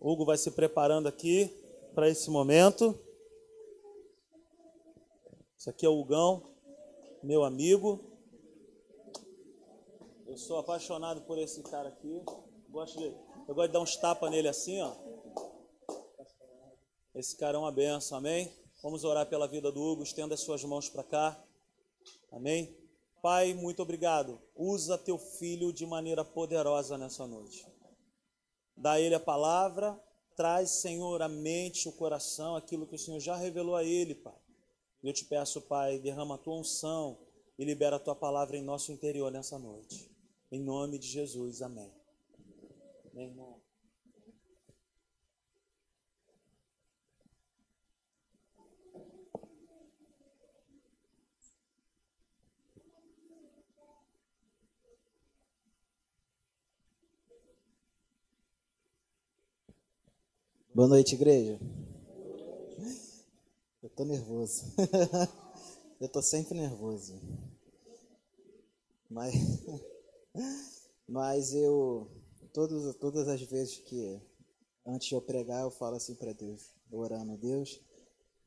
Hugo vai se preparando aqui para esse momento. Esse aqui é o Hugão, meu amigo. Eu sou apaixonado por esse cara aqui. Gosto de, eu gosto de dar uns tapas nele assim, ó. Esse cara é uma benção, amém? Vamos orar pela vida do Hugo. Estenda as suas mãos para cá. Amém? Pai, muito obrigado. Usa teu filho de maneira poderosa nessa noite. Dá a ele a palavra, traz, Senhor, a mente, o coração, aquilo que o Senhor já revelou a ele, Pai. Eu te peço, Pai, derrama a tua unção e libera a tua palavra em nosso interior nessa noite. Em nome de Jesus, amém. Irmão. Boa noite, igreja. Eu tô nervoso. Eu tô sempre nervoso. Mas, mas eu, todas, todas as vezes que, antes de eu pregar, eu falo assim para Deus, orando a Deus,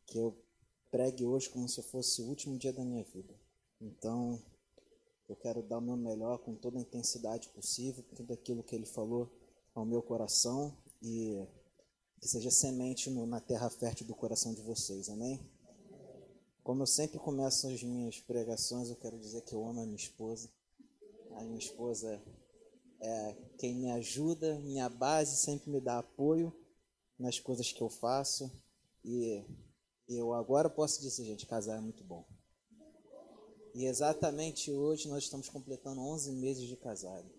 que eu pregue hoje como se fosse o último dia da minha vida. Então, eu quero dar o meu melhor com toda a intensidade possível, tudo aquilo que Ele falou ao meu coração e que seja semente no, na terra fértil do coração de vocês, amém? Como eu sempre começo as minhas pregações, eu quero dizer que eu amo a minha esposa. A minha esposa é quem me ajuda, minha base, sempre me dá apoio nas coisas que eu faço. E eu agora posso dizer, gente, casar é muito bom. E exatamente hoje nós estamos completando 11 meses de casado.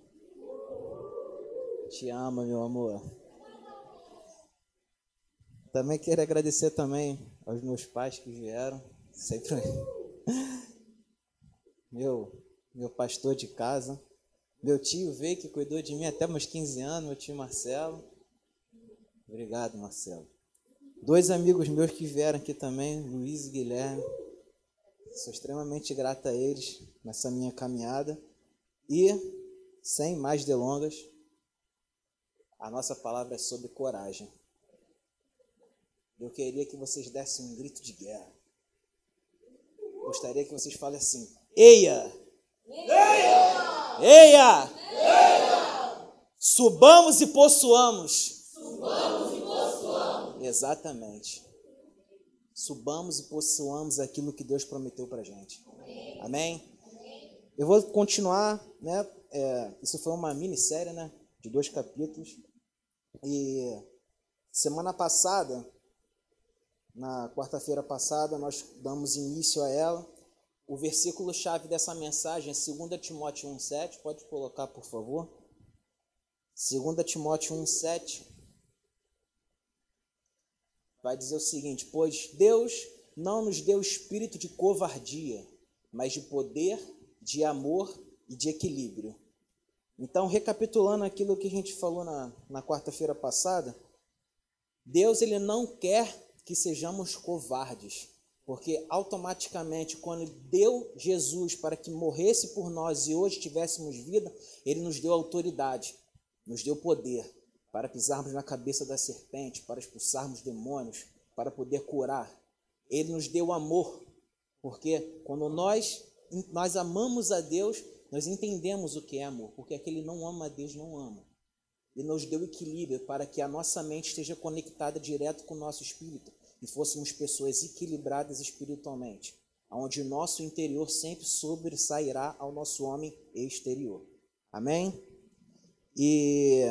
Te amo, meu amor. Também quero agradecer também aos meus pais que vieram, sempre meu meu pastor de casa, meu tio veio que cuidou de mim até meus 15 anos, meu tio Marcelo. Obrigado, Marcelo. Dois amigos meus que vieram aqui também, Luiz e Guilherme. Sou extremamente grato a eles nessa minha caminhada. E, sem mais delongas, a nossa palavra é sobre coragem. Eu queria que vocês dessem um grito de guerra. Gostaria que vocês falem assim: Eia! Eia! Eia! Eia! Subamos e possuamos. Subamos e possuamos. Exatamente. Subamos e possuamos aquilo que Deus prometeu para gente. Amém. Amém? Eu vou continuar, né? É, isso foi uma minissérie, né? De dois capítulos. E semana passada na quarta-feira passada, nós damos início a ela. O versículo-chave dessa mensagem é 2 Timóteo 1,7. Pode colocar, por favor. 2 Timóteo 1,7 vai dizer o seguinte: Pois Deus não nos deu espírito de covardia, mas de poder, de amor e de equilíbrio. Então, recapitulando aquilo que a gente falou na, na quarta-feira passada, Deus ele não quer que sejamos covardes, porque automaticamente, quando deu Jesus para que morresse por nós e hoje tivéssemos vida, ele nos deu autoridade, nos deu poder para pisarmos na cabeça da serpente, para expulsarmos demônios, para poder curar. Ele nos deu amor, porque quando nós nós amamos a Deus, nós entendemos o que é amor, porque aquele não ama a Deus não ama e nos deu equilíbrio para que a nossa mente esteja conectada direto com o nosso espírito e fôssemos pessoas equilibradas espiritualmente, onde o nosso interior sempre sobressairá ao nosso homem exterior. Amém? E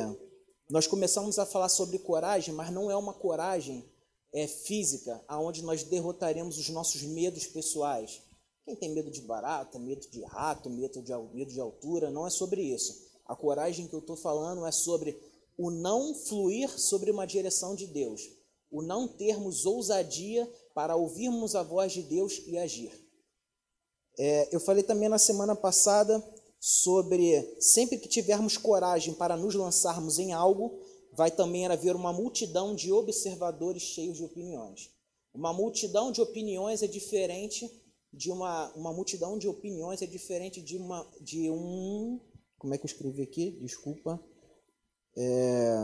nós começamos a falar sobre coragem, mas não é uma coragem é, física, aonde nós derrotaremos os nossos medos pessoais. Quem tem medo de barata, medo de rato, medo de, medo de altura, não é sobre isso. A coragem que eu estou falando é sobre o não fluir sobre uma direção de Deus, o não termos ousadia para ouvirmos a voz de Deus e agir. É, eu falei também na semana passada sobre sempre que tivermos coragem para nos lançarmos em algo, vai também haver uma multidão de observadores cheios de opiniões. Uma multidão de opiniões é diferente de uma, uma multidão de opiniões é diferente de uma de um como é que eu escrevi aqui? Desculpa. É,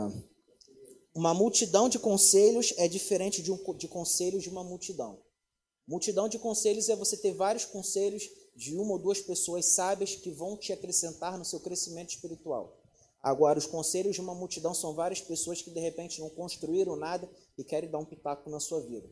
uma multidão de conselhos é diferente de, um, de conselhos de uma multidão. Multidão de conselhos é você ter vários conselhos de uma ou duas pessoas sábias que vão te acrescentar no seu crescimento espiritual. Agora, os conselhos de uma multidão são várias pessoas que de repente não construíram nada e querem dar um pitaco na sua vida.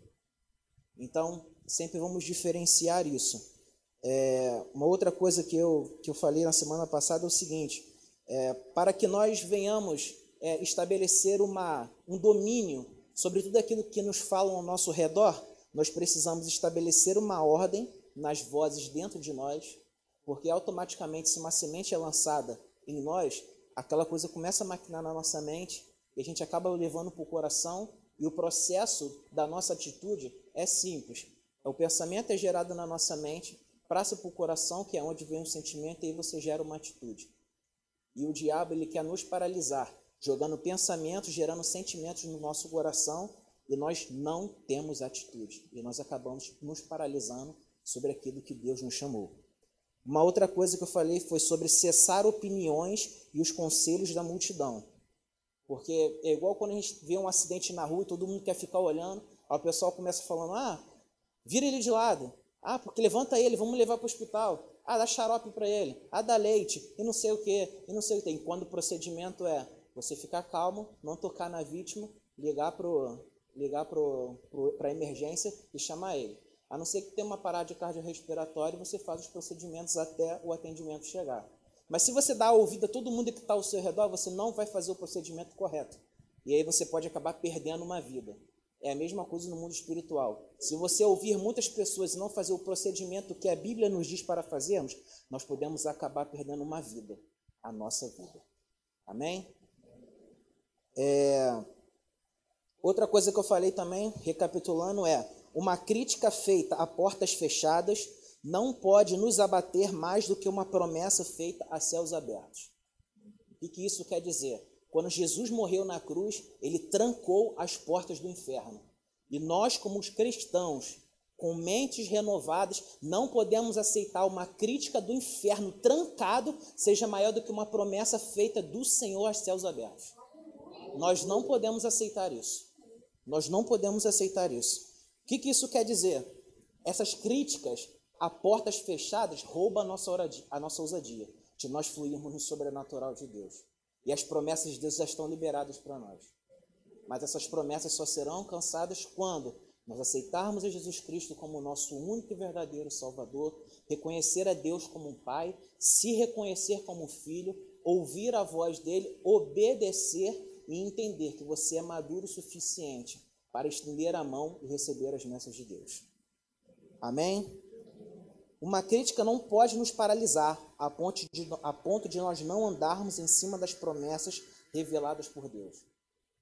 Então, sempre vamos diferenciar isso. É, uma outra coisa que eu, que eu falei na semana passada é o seguinte: é, para que nós venhamos é, estabelecer uma, um domínio sobre tudo aquilo que nos falam ao nosso redor, nós precisamos estabelecer uma ordem nas vozes dentro de nós, porque automaticamente, se uma semente é lançada em nós, aquela coisa começa a maquinar na nossa mente e a gente acaba levando para o coração. E o processo da nossa atitude é simples: o pensamento é gerado na nossa mente, passa para o coração, que é onde vem o sentimento, e aí você gera uma atitude. E o diabo ele quer nos paralisar, jogando pensamentos, gerando sentimentos no nosso coração, e nós não temos atitude. E nós acabamos nos paralisando sobre aquilo que Deus nos chamou. Uma outra coisa que eu falei foi sobre cessar opiniões e os conselhos da multidão. Porque é igual quando a gente vê um acidente na rua e todo mundo quer ficar olhando, aí o pessoal começa falando: ah, vira ele de lado. Ah, porque levanta ele, vamos levar para o hospital. Ah, dá xarope para ele. Ah, dá leite. E não sei o que. E não sei o que tem. Quando o procedimento é você ficar calmo, não tocar na vítima, ligar para ligar a emergência e chamar ele. A não ser que tenha uma parada cardiorrespiratória, você faz os procedimentos até o atendimento chegar. Mas se você dá ouvido a todo mundo que está ao seu redor, você não vai fazer o procedimento correto. E aí você pode acabar perdendo uma vida. É a mesma coisa no mundo espiritual. Se você ouvir muitas pessoas e não fazer o procedimento que a Bíblia nos diz para fazermos, nós podemos acabar perdendo uma vida, a nossa vida. Amém? É... Outra coisa que eu falei também, recapitulando, é uma crítica feita a portas fechadas não pode nos abater mais do que uma promessa feita a céus abertos. O que isso quer dizer? Quando Jesus morreu na cruz, ele trancou as portas do inferno. E nós, como os cristãos, com mentes renovadas, não podemos aceitar uma crítica do inferno trancado seja maior do que uma promessa feita do Senhor aos céus abertos. Nós não podemos aceitar isso. Nós não podemos aceitar isso. O que, que isso quer dizer? Essas críticas a portas fechadas roubam a nossa, a nossa ousadia de nós fluirmos no sobrenatural de Deus. E as promessas de Deus já estão liberadas para nós. Mas essas promessas só serão alcançadas quando nós aceitarmos a Jesus Cristo como nosso único e verdadeiro Salvador, reconhecer a Deus como um Pai, se reconhecer como um filho, ouvir a voz dele, obedecer e entender que você é maduro o suficiente para estender a mão e receber as bênçãos de Deus. Amém? Uma crítica não pode nos paralisar a ponto, de, a ponto de nós não andarmos em cima das promessas reveladas por Deus.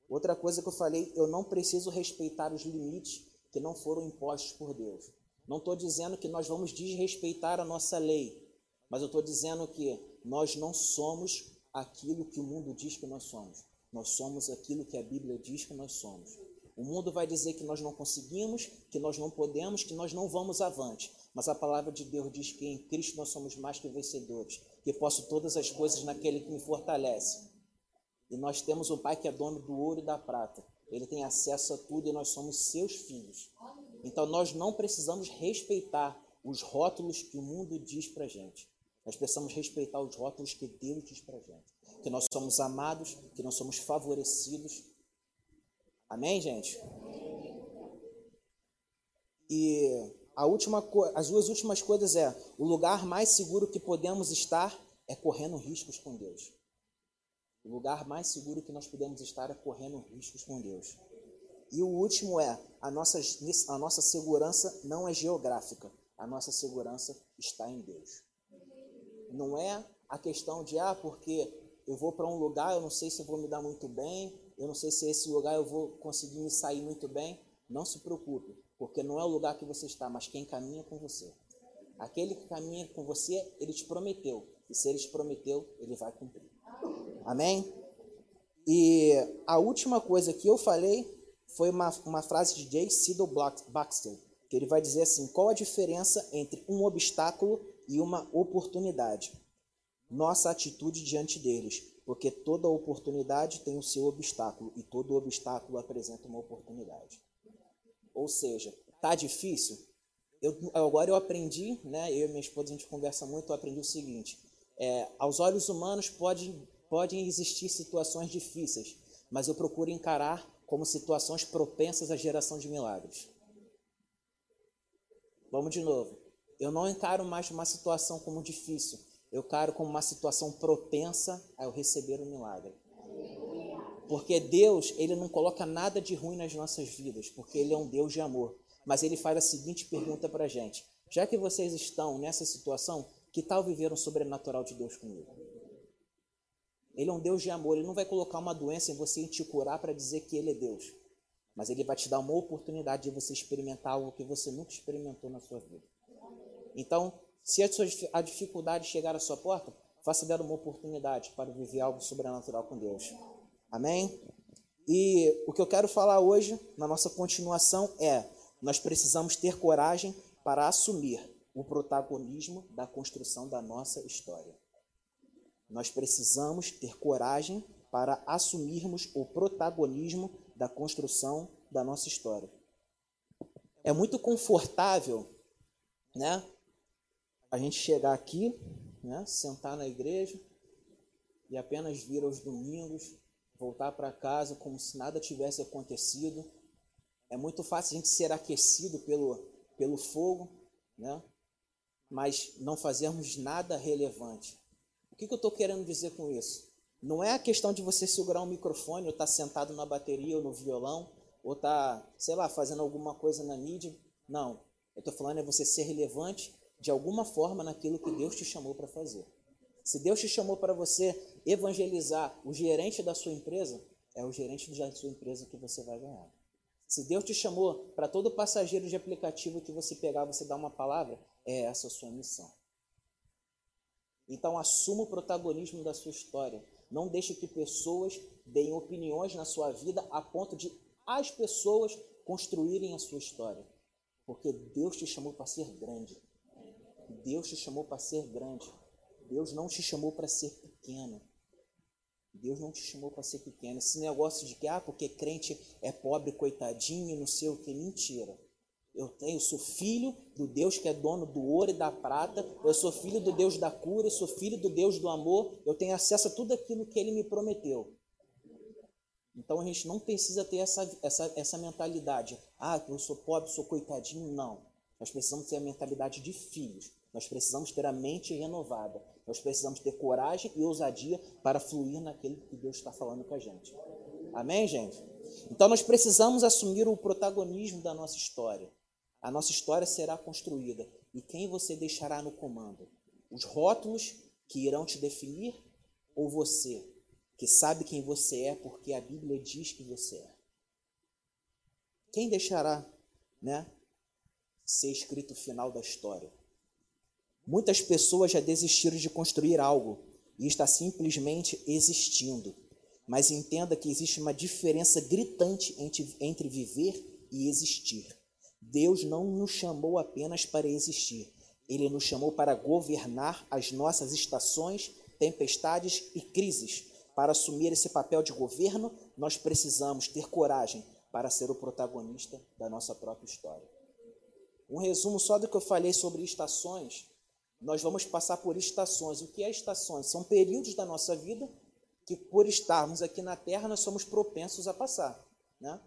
Outra coisa que eu falei, eu não preciso respeitar os limites que não foram impostos por Deus. Não estou dizendo que nós vamos desrespeitar a nossa lei, mas eu estou dizendo que nós não somos aquilo que o mundo diz que nós somos. Nós somos aquilo que a Bíblia diz que nós somos. O mundo vai dizer que nós não conseguimos, que nós não podemos, que nós não vamos avante. Mas a palavra de Deus diz que em Cristo nós somos mais que vencedores, que posso todas as coisas naquele que me fortalece. E nós temos um Pai que é dono do ouro e da prata. Ele tem acesso a tudo e nós somos seus filhos. Então nós não precisamos respeitar os rótulos que o mundo diz para gente. Nós precisamos respeitar os rótulos que Deus diz para gente que nós somos amados, que nós somos favorecidos. Amém, gente? E a última, as duas últimas coisas é o lugar mais seguro que podemos estar é correndo riscos com Deus. O lugar mais seguro que nós podemos estar é correndo riscos com Deus. E o último é a nossa, a nossa segurança não é geográfica, a nossa segurança está em Deus. Não é a questão de ah, porque eu vou para um lugar, eu não sei se vou me dar muito bem, eu não sei se esse lugar eu vou conseguir me sair muito bem. Não se preocupe, porque não é o lugar que você está, mas quem caminha com você. Aquele que caminha com você, ele te prometeu. E se ele te prometeu, ele vai cumprir. Amém? E a última coisa que eu falei foi uma, uma frase de J. Cedar Baxter, que ele vai dizer assim: qual a diferença entre um obstáculo e uma oportunidade? nossa atitude diante deles. Porque toda oportunidade tem o seu obstáculo e todo obstáculo apresenta uma oportunidade. Ou seja, tá difícil? Eu, agora eu aprendi, né? Eu e minha esposa a gente conversa muito. Eu aprendi o seguinte: é, aos olhos humanos pode, podem existir situações difíceis, mas eu procuro encarar como situações propensas à geração de milagres. Vamos de novo. Eu não encaro mais uma situação como difícil, eu encaro como uma situação propensa a eu receber um milagre. Porque Deus, ele não coloca nada de ruim nas nossas vidas, porque ele é um Deus de amor. Mas ele faz a seguinte pergunta para a gente: já que vocês estão nessa situação, que tal viver um sobrenatural de Deus comigo? Ele é um Deus de amor, ele não vai colocar uma doença em você e te curar para dizer que ele é Deus. Mas ele vai te dar uma oportunidade de você experimentar algo que você nunca experimentou na sua vida. Então, se a dificuldade chegar à sua porta, faça dela uma oportunidade para viver algo sobrenatural com Deus. Amém? E o que eu quero falar hoje, na nossa continuação, é: nós precisamos ter coragem para assumir o protagonismo da construção da nossa história. Nós precisamos ter coragem para assumirmos o protagonismo da construção da nossa história. É muito confortável, né? A gente chegar aqui, né, sentar na igreja e apenas vir aos domingos, voltar para casa como se nada tivesse acontecido. É muito fácil a gente ser aquecido pelo, pelo fogo, né? mas não fazermos nada relevante. O que, que eu estou querendo dizer com isso? Não é a questão de você segurar um microfone ou estar tá sentado na bateria ou no violão ou estar, tá, sei lá, fazendo alguma coisa na mídia. Não. Eu estou falando é você ser relevante de alguma forma naquilo que Deus te chamou para fazer. Se Deus te chamou para você evangelizar o gerente da sua empresa, é o gerente da sua empresa que você vai ganhar. Se Deus te chamou para todo passageiro de aplicativo que você pegar, você dá uma palavra, é essa a sua missão. Então assuma o protagonismo da sua história. Não deixe que pessoas deem opiniões na sua vida a ponto de as pessoas construírem a sua história. Porque Deus te chamou para ser grande. Deus te chamou para ser grande. Deus não te chamou para ser pequeno. Deus não te chamou para ser pequeno. Esse negócio de que, ah, porque crente é pobre, coitadinho, não sei o que, mentira. Eu tenho, sou filho do Deus que é dono do ouro e da prata. Eu sou filho do Deus da cura. Eu sou filho do Deus do amor. Eu tenho acesso a tudo aquilo que Ele me prometeu. Então a gente não precisa ter essa, essa, essa mentalidade. Ah, eu sou pobre, sou coitadinho. Não. Nós precisamos ter a mentalidade de filhos. Nós precisamos ter a mente renovada. Nós precisamos ter coragem e ousadia para fluir naquilo que Deus está falando com a gente. Amém, gente? Então nós precisamos assumir o protagonismo da nossa história. A nossa história será construída. E quem você deixará no comando? Os rótulos que irão te definir ou você, que sabe quem você é porque a Bíblia diz que você é? Quem deixará, né, ser escrito o final da história? Muitas pessoas já desistiram de construir algo e está simplesmente existindo. Mas entenda que existe uma diferença gritante entre, entre viver e existir. Deus não nos chamou apenas para existir, ele nos chamou para governar as nossas estações, tempestades e crises. Para assumir esse papel de governo, nós precisamos ter coragem para ser o protagonista da nossa própria história. Um resumo só do que eu falei sobre estações. Nós vamos passar por estações. O que é estações? São períodos da nossa vida que, por estarmos aqui na Terra, nós somos propensos a passar. Né?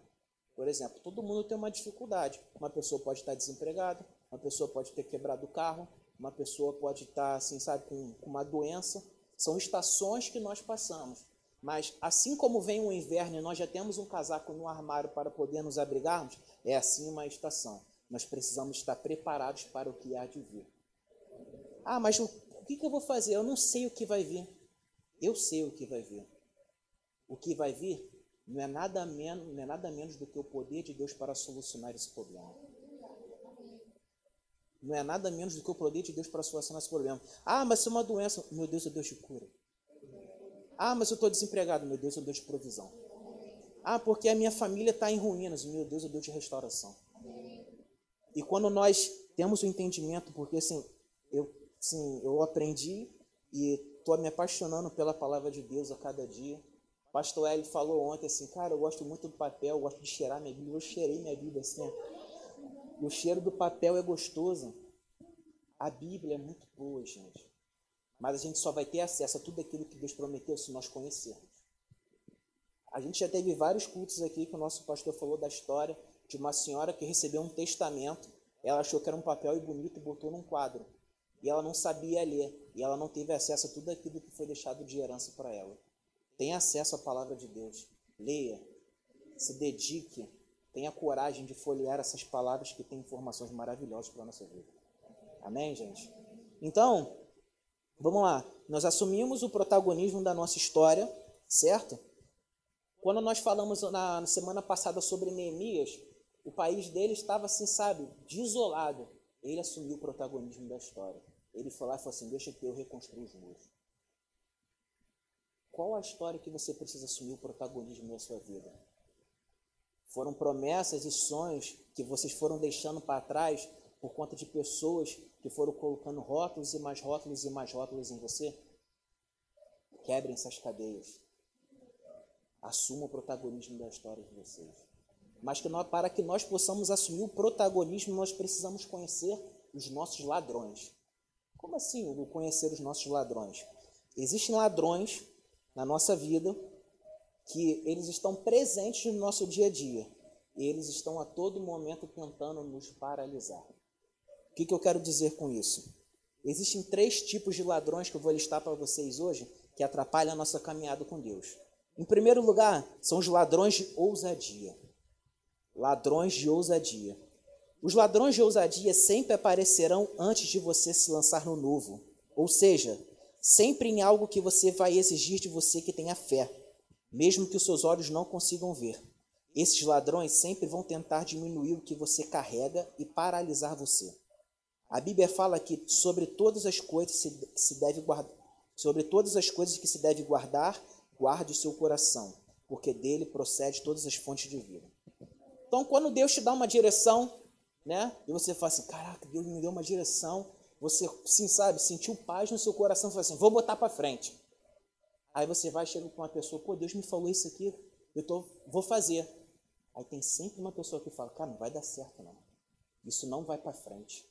Por exemplo, todo mundo tem uma dificuldade. Uma pessoa pode estar desempregada, uma pessoa pode ter quebrado o carro, uma pessoa pode estar, assim, sabe, com, com uma doença. São estações que nós passamos. Mas assim como vem o inverno e nós já temos um casaco no armário para poder nos abrigarmos, é assim uma estação. Nós precisamos estar preparados para o que há de vir. Ah, mas o, o que, eu vou fazer? Eu não sei o que vai vir. Eu sei o que vai vir. O que vai vir não é nada menos, não é nada menos do que o poder de Deus para solucionar esse problema. Não é nada menos do que o poder de Deus para solucionar esse problema. Ah, mas se é uma doença, meu Deus é Deus de cura. Ah, mas eu estou desempregado, meu Deus é Deus de provisão. Ah, porque a minha família está em ruínas, meu Deus é Deus de restauração. E quando nós temos o entendimento, porque assim, eu, sim, eu aprendi e estou me apaixonando pela palavra de Deus a cada dia. Pastor Hélio falou ontem assim, cara, eu gosto muito do papel, eu gosto de cheirar minha Bíblia. Eu cheirei minha Bíblia assim, o cheiro do papel é gostoso. A Bíblia é muito boa, gente. Mas a gente só vai ter acesso a tudo aquilo que Deus prometeu se nós conhecermos. A gente já teve vários cultos aqui que o nosso pastor falou da história de uma senhora que recebeu um testamento. Ela achou que era um papel e bonito e botou num quadro. E ela não sabia ler. E ela não teve acesso a tudo aquilo que foi deixado de herança para ela. Tenha acesso à palavra de Deus. Leia. Se dedique. Tenha coragem de folhear essas palavras que têm informações maravilhosas para a nossa vida. Amém, gente? Então, vamos lá. Nós assumimos o protagonismo da nossa história, certo? Quando nós falamos na semana passada sobre Neemias, o país dele estava assim, sabe, desolado. Ele assumiu o protagonismo da história. Ele foi lá e falou assim: Deixa que eu reconstruo os muros. Qual a história que você precisa assumir o protagonismo da sua vida? Foram promessas e sonhos que vocês foram deixando para trás por conta de pessoas que foram colocando rótulos e mais rótulos e mais rótulos em você? Quebrem essas cadeias. Assuma o protagonismo da história de vocês mas que nós, para que nós possamos assumir o protagonismo, nós precisamos conhecer os nossos ladrões. Como assim o conhecer os nossos ladrões? Existem ladrões na nossa vida que eles estão presentes no nosso dia a dia. E eles estão a todo momento tentando nos paralisar. O que, que eu quero dizer com isso? Existem três tipos de ladrões que eu vou listar para vocês hoje que atrapalham a nossa caminhada com Deus. Em primeiro lugar, são os ladrões de ousadia ladrões de ousadia. Os ladrões de ousadia sempre aparecerão antes de você se lançar no novo, ou seja, sempre em algo que você vai exigir de você que tenha fé, mesmo que os seus olhos não consigam ver. Esses ladrões sempre vão tentar diminuir o que você carrega e paralisar você. A Bíblia fala que sobre todas as coisas se, se deve guardar, sobre todas as coisas que se deve guardar, guarde o seu coração, porque dele procede todas as fontes de vida. Então, quando Deus te dá uma direção, né? E você fala assim, caraca, Deus me deu uma direção. Você, sim, sabe, sentiu paz no seu coração fala assim, vou botar para frente. Aí você vai, chega com uma pessoa, pô, Deus me falou isso aqui, eu tô, vou fazer. Aí tem sempre uma pessoa que fala, cara, não vai dar certo não. Isso não vai para frente.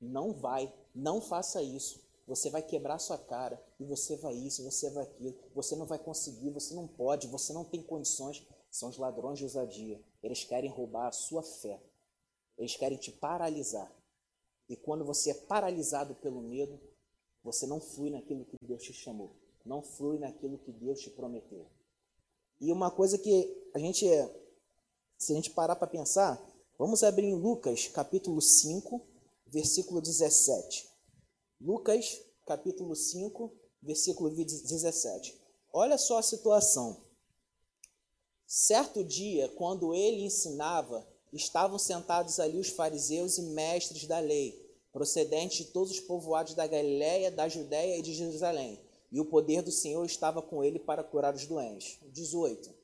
Não vai, não faça isso. Você vai quebrar sua cara e você vai isso, você vai aquilo. Você não vai conseguir, você não pode, você não tem condições. São os ladrões de ousadia. Eles querem roubar a sua fé. Eles querem te paralisar. E quando você é paralisado pelo medo, você não flui naquilo que Deus te chamou. Não flui naquilo que Deus te prometeu. E uma coisa que a gente, se a gente parar para pensar, vamos abrir em Lucas capítulo 5, versículo 17. Lucas capítulo 5, versículo 17. Olha só a situação. Certo dia, quando ele ensinava, estavam sentados ali os fariseus e mestres da lei, procedentes de todos os povoados da Galiléia, da Judéia e de Jerusalém. E o poder do Senhor estava com ele para curar os doentes. 18.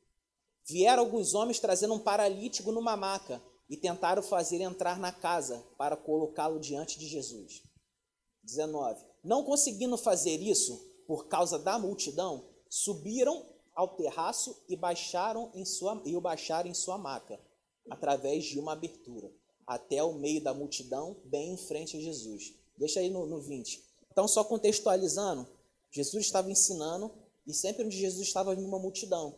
Vieram alguns homens trazendo um paralítico numa maca e tentaram fazer entrar na casa para colocá-lo diante de Jesus. 19. Não conseguindo fazer isso por causa da multidão, subiram ao terraço e baixaram em sua e o baixaram em sua maca, através de uma abertura, até o meio da multidão, bem em frente a Jesus. Deixa aí no, no 20. Então, só contextualizando, Jesus estava ensinando e sempre onde Jesus estava havia uma multidão.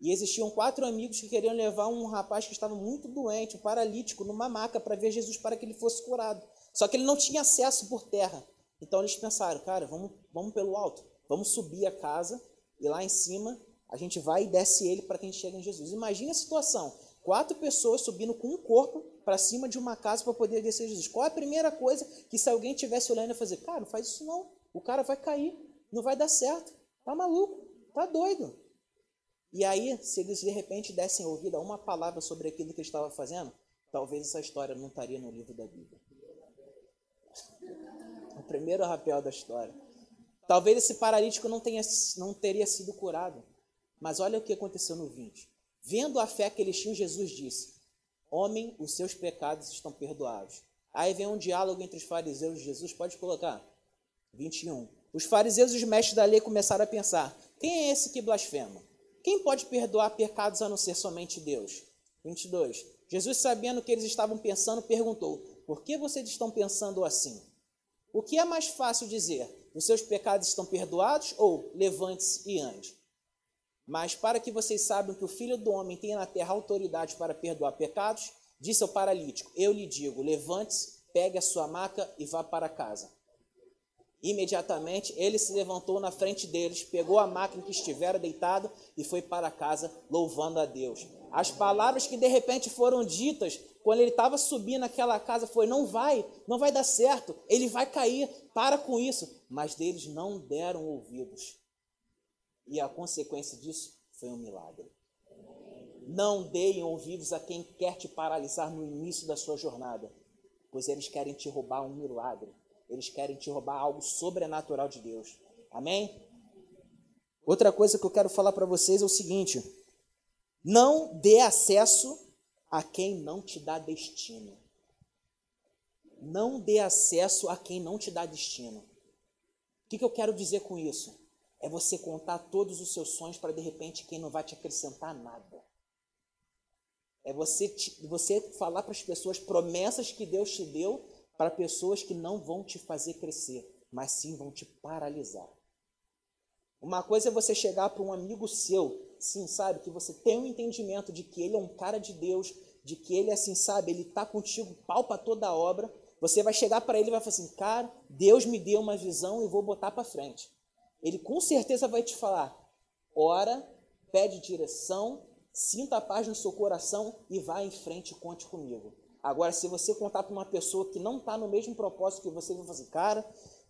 E existiam quatro amigos que queriam levar um rapaz que estava muito doente, um paralítico, numa maca para ver Jesus para que ele fosse curado. Só que ele não tinha acesso por terra. Então eles pensaram, cara, vamos, vamos pelo alto, vamos subir a casa e lá em cima a gente vai e desce ele para que a gente chegue em Jesus. Imagine a situação: quatro pessoas subindo com um corpo para cima de uma casa para poder descer Jesus. Qual é a primeira coisa que se alguém tivesse olhando e fazer? Cara, não faz isso não. O cara vai cair, não vai dar certo. Tá maluco, tá doido. E aí, se eles de repente dessem ouvido a uma palavra sobre aquilo que ele estava fazendo, talvez essa história não estaria no livro da Bíblia. O primeiro rapel da história. Talvez esse paralítico não, tenha, não teria sido curado. Mas olha o que aconteceu no 20. Vendo a fé que eles tinham, Jesus disse: Homem, os seus pecados estão perdoados. Aí vem um diálogo entre os fariseus e Jesus, pode colocar. 21. Os fariseus e os mestres da lei começaram a pensar: quem é esse que blasfema? Quem pode perdoar pecados a não ser somente Deus? 22. Jesus, sabendo que eles estavam pensando, perguntou: Por que vocês estão pensando assim? O que é mais fácil dizer? Os seus pecados estão perdoados ou levante-se e ande? Mas para que vocês saibam que o Filho do Homem tem na terra autoridade para perdoar pecados, disse ao paralítico: Eu lhe digo, levante-se, pegue a sua maca e vá para casa. Imediatamente ele se levantou na frente deles, pegou a maca em que estivera deitado e foi para casa, louvando a Deus. As palavras que de repente foram ditas quando ele estava subindo naquela casa foi: Não vai, não vai dar certo, ele vai cair, para com isso. Mas deles não deram ouvidos. E a consequência disso foi um milagre. Não deem ouvidos a quem quer te paralisar no início da sua jornada, pois eles querem te roubar um milagre. Eles querem te roubar algo sobrenatural de Deus. Amém? Outra coisa que eu quero falar para vocês é o seguinte: não dê acesso a quem não te dá destino. Não dê acesso a quem não te dá destino. O que, que eu quero dizer com isso? É você contar todos os seus sonhos para de repente quem não vai te acrescentar nada. É você, te, você falar para as pessoas promessas que Deus te deu para pessoas que não vão te fazer crescer, mas sim vão te paralisar. Uma coisa é você chegar para um amigo seu, sim, sabe, que você tem um entendimento de que ele é um cara de Deus, de que ele, assim, sabe, ele está contigo, palpa toda a obra. Você vai chegar para ele e vai falar assim, cara, Deus me deu uma visão e vou botar para frente. Ele com certeza vai te falar: ora, pede direção, sinta a paz no seu coração e vá em frente conte comigo. Agora, se você contar para uma pessoa que não está no mesmo propósito que você, vai fazer, cara,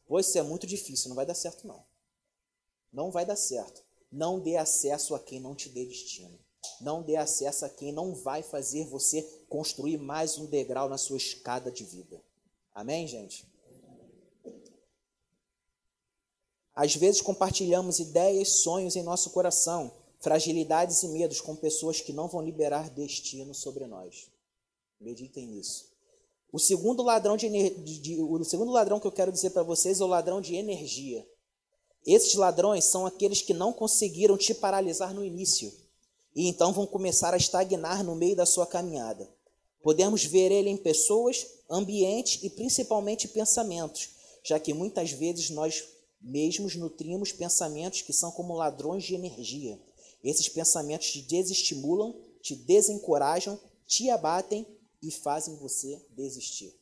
pois isso é muito difícil, não vai dar certo não. Não vai dar certo. Não dê acesso a quem não te dê destino. Não dê acesso a quem não vai fazer você construir mais um degrau na sua escada de vida. Amém, gente? Às vezes compartilhamos ideias, sonhos em nosso coração, fragilidades e medos com pessoas que não vão liberar destino sobre nós. Meditem nisso. O segundo ladrão de, de, o segundo ladrão que eu quero dizer para vocês é o ladrão de energia. Esses ladrões são aqueles que não conseguiram te paralisar no início e então vão começar a estagnar no meio da sua caminhada. Podemos ver ele em pessoas, ambientes e principalmente pensamentos, já que muitas vezes nós mesmos nutrimos pensamentos que são como ladrões de energia. Esses pensamentos te desestimulam, te desencorajam, te abatem e fazem você desistir.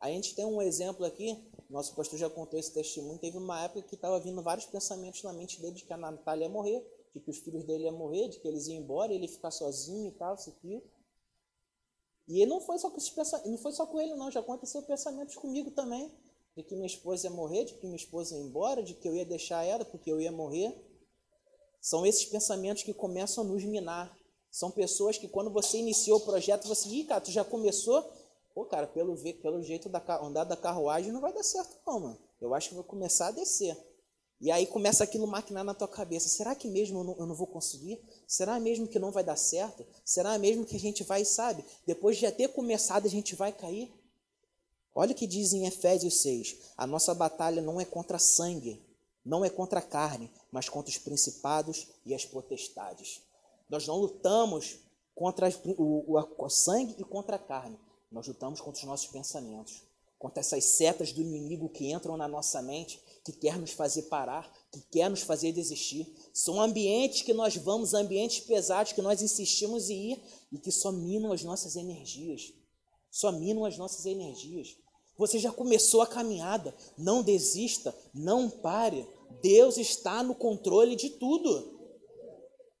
A gente tem um exemplo aqui, nosso pastor já contou esse testemunho, teve uma época que estava vindo vários pensamentos na mente dele de que a Natália ia morrer, de que os filhos dele iam morrer, de que eles iam embora, ele ia ficar sozinho e tal, isso aqui. E não foi só com esses não foi só com ele não, já aconteceu pensamentos comigo também de que minha esposa ia morrer, de que minha esposa ia embora, de que eu ia deixar ela porque eu ia morrer. São esses pensamentos que começam a nos minar. São pessoas que quando você iniciou o projeto, você, ih, cara, tu já começou? Pô, cara, pelo, pelo jeito da andar da carruagem não vai dar certo não, mano. Eu acho que vou começar a descer. E aí começa aquilo maquinar na tua cabeça. Será que mesmo eu não, eu não, vou conseguir? Será mesmo que não vai dar certo? Será mesmo que a gente vai, sabe? Depois de já ter começado, a gente vai cair? Olha o que diz em Efésios 6: a nossa batalha não é contra sangue, não é contra a carne, mas contra os principados e as potestades. Nós não lutamos contra o, o, sangue e contra a carne, nós lutamos contra os nossos pensamentos, contra essas setas do inimigo que entram na nossa mente, que quer nos fazer parar, que quer nos fazer desistir. São ambientes que nós vamos, ambientes pesados que nós insistimos em ir e que só minam as nossas energias. Só minam as nossas energias. Você já começou a caminhada. Não desista, não pare. Deus está no controle de tudo.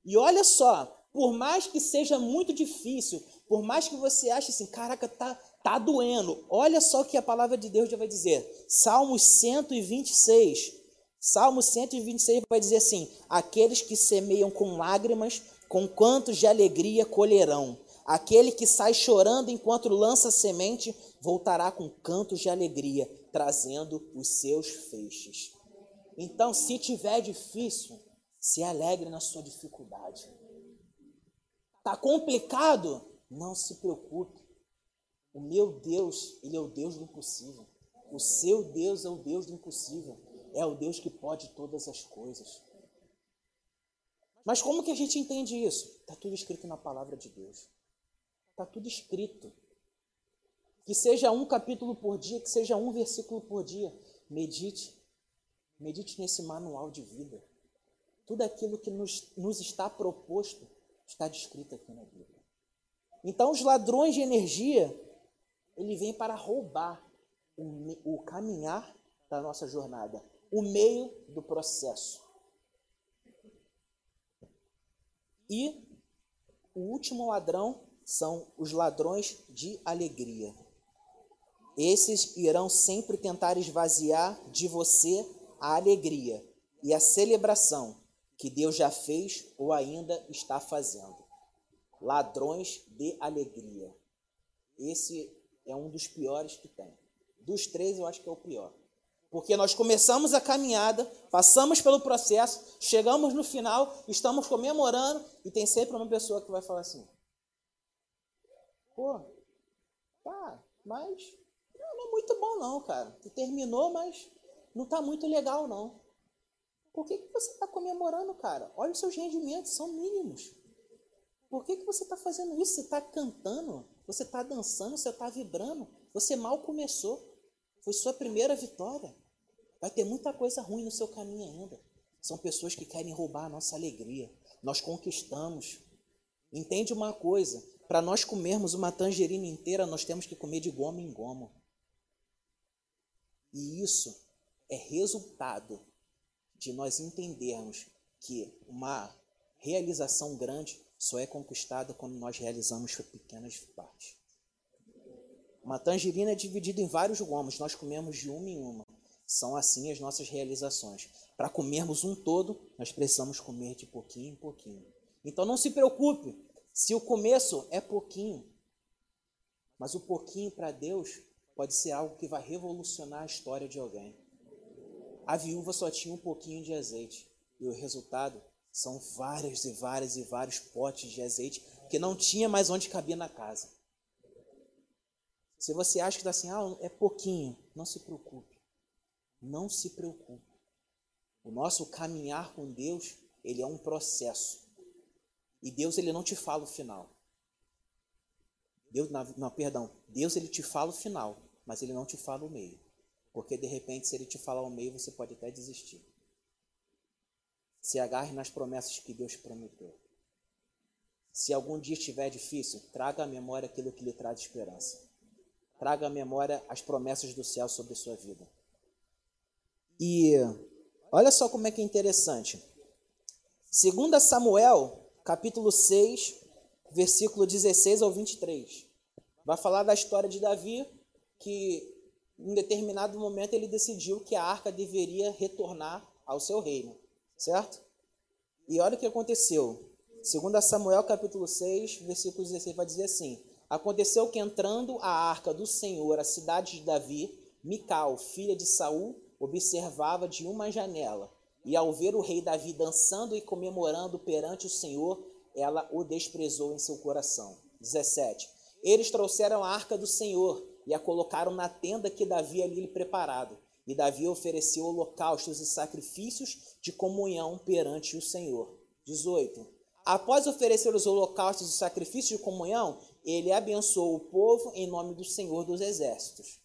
E olha só, por mais que seja muito difícil, por mais que você ache assim, caraca, tá, tá doendo. Olha só o que a palavra de Deus já vai dizer. Salmos 126. Salmo 126 vai dizer assim: Aqueles que semeiam com lágrimas, com cantos de alegria colherão. Aquele que sai chorando enquanto lança semente, voltará com cantos de alegria, trazendo os seus feixes. Então, se tiver difícil, se alegre na sua dificuldade. Tá complicado? Não se preocupe. O meu Deus, ele é o Deus do impossível. O seu Deus é o Deus do impossível. é o Deus que pode todas as coisas. Mas como que a gente entende isso? Está tudo escrito na palavra de Deus. Está tudo escrito. Que seja um capítulo por dia, que seja um versículo por dia. Medite. Medite nesse manual de vida. Tudo aquilo que nos, nos está proposto está descrito aqui na Bíblia. Então, os ladrões de energia, ele vem para roubar o, o caminhar da nossa jornada, o meio do processo. E o último ladrão são os ladrões de alegria. Esses irão sempre tentar esvaziar de você a alegria e a celebração que Deus já fez ou ainda está fazendo. Ladrões de alegria. Esse é um dos piores que tem. Dos três, eu acho que é o pior. Porque nós começamos a caminhada, passamos pelo processo, chegamos no final, estamos comemorando e tem sempre uma pessoa que vai falar assim: pô, tá, mas não, é muito bom não, cara. Tu terminou, mas não tá muito legal não. Por que, que você está comemorando, cara? Olha os seus rendimentos, são mínimos. Por que, que você está fazendo isso? Você está cantando, você está dançando, você está vibrando. Você mal começou. Foi sua primeira vitória. Vai ter muita coisa ruim no seu caminho ainda. São pessoas que querem roubar a nossa alegria. Nós conquistamos. Entende uma coisa: para nós comermos uma tangerina inteira, nós temos que comer de goma em goma. E isso é resultado de nós entendermos que uma realização grande só é conquistada quando nós realizamos pequenas partes. Uma tangerina é dividida em vários gomos, nós comemos de uma em uma. São assim as nossas realizações. Para comermos um todo, nós precisamos comer de pouquinho em pouquinho. Então não se preocupe se o começo é pouquinho, mas o pouquinho para Deus pode ser algo que vai revolucionar a história de alguém. A viúva só tinha um pouquinho de azeite e o resultado são várias e várias e vários potes de azeite que não tinha mais onde cabia na casa. Se você acha que está assim, ah, é pouquinho, não se preocupe. Não se preocupe. O nosso caminhar com Deus, ele é um processo. E Deus ele não te fala o final. Deus, não, não, perdão. Deus ele te fala o final, mas ele não te fala o meio. Porque de repente, se ele te falar o meio, você pode até desistir. Se agarre nas promessas que Deus prometeu. Se algum dia estiver difícil, traga à memória aquilo que lhe traz esperança. Traga à memória as promessas do céu sobre a sua vida. E olha só como é que é interessante. 2 Samuel capítulo 6, versículo 16 ao 23. Vai falar da história de Davi, que em determinado momento ele decidiu que a arca deveria retornar ao seu reino, certo? E olha o que aconteceu. Segundo Samuel capítulo 6, versículo 16 vai dizer assim: Aconteceu que entrando a arca do Senhor à cidade de Davi, Mical, filha de Saul, observava de uma janela. E ao ver o rei Davi dançando e comemorando perante o Senhor, ela o desprezou em seu coração. 17. Eles trouxeram a arca do Senhor e a colocaram na tenda que Davi ali lhe preparado. E Davi ofereceu holocaustos e sacrifícios de comunhão perante o Senhor. 18. Após oferecer os holocaustos e sacrifícios de comunhão, ele abençoou o povo em nome do Senhor dos Exércitos.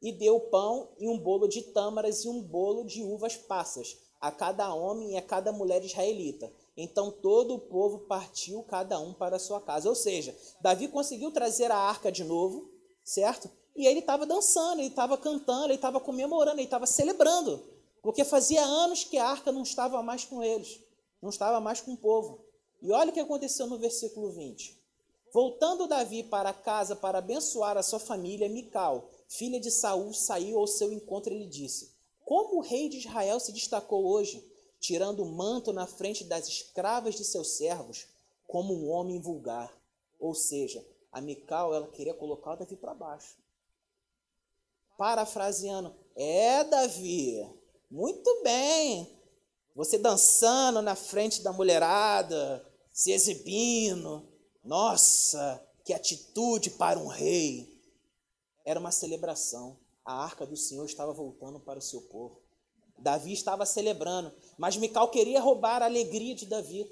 E deu pão e um bolo de tâmaras e um bolo de uvas passas a cada homem e a cada mulher israelita. Então todo o povo partiu, cada um para sua casa. Ou seja, Davi conseguiu trazer a arca de novo, certo? E ele estava dançando, ele estava cantando, ele estava comemorando, ele estava celebrando. Porque fazia anos que a arca não estava mais com eles, não estava mais com o povo. E olha o que aconteceu no versículo 20. Voltando Davi para casa para abençoar a sua família, Mical, filha de Saul, saiu ao seu encontro e lhe disse: como o rei de Israel se destacou hoje, tirando o manto na frente das escravas de seus servos, como um homem vulgar. Ou seja, a Mical ela queria colocar o Davi para baixo. Parafraseando, é Davi, muito bem. Você dançando na frente da mulherada, se exibindo. Nossa, que atitude para um rei. Era uma celebração a arca do Senhor estava voltando para o seu povo. Davi estava celebrando, mas Mical queria roubar a alegria de Davi.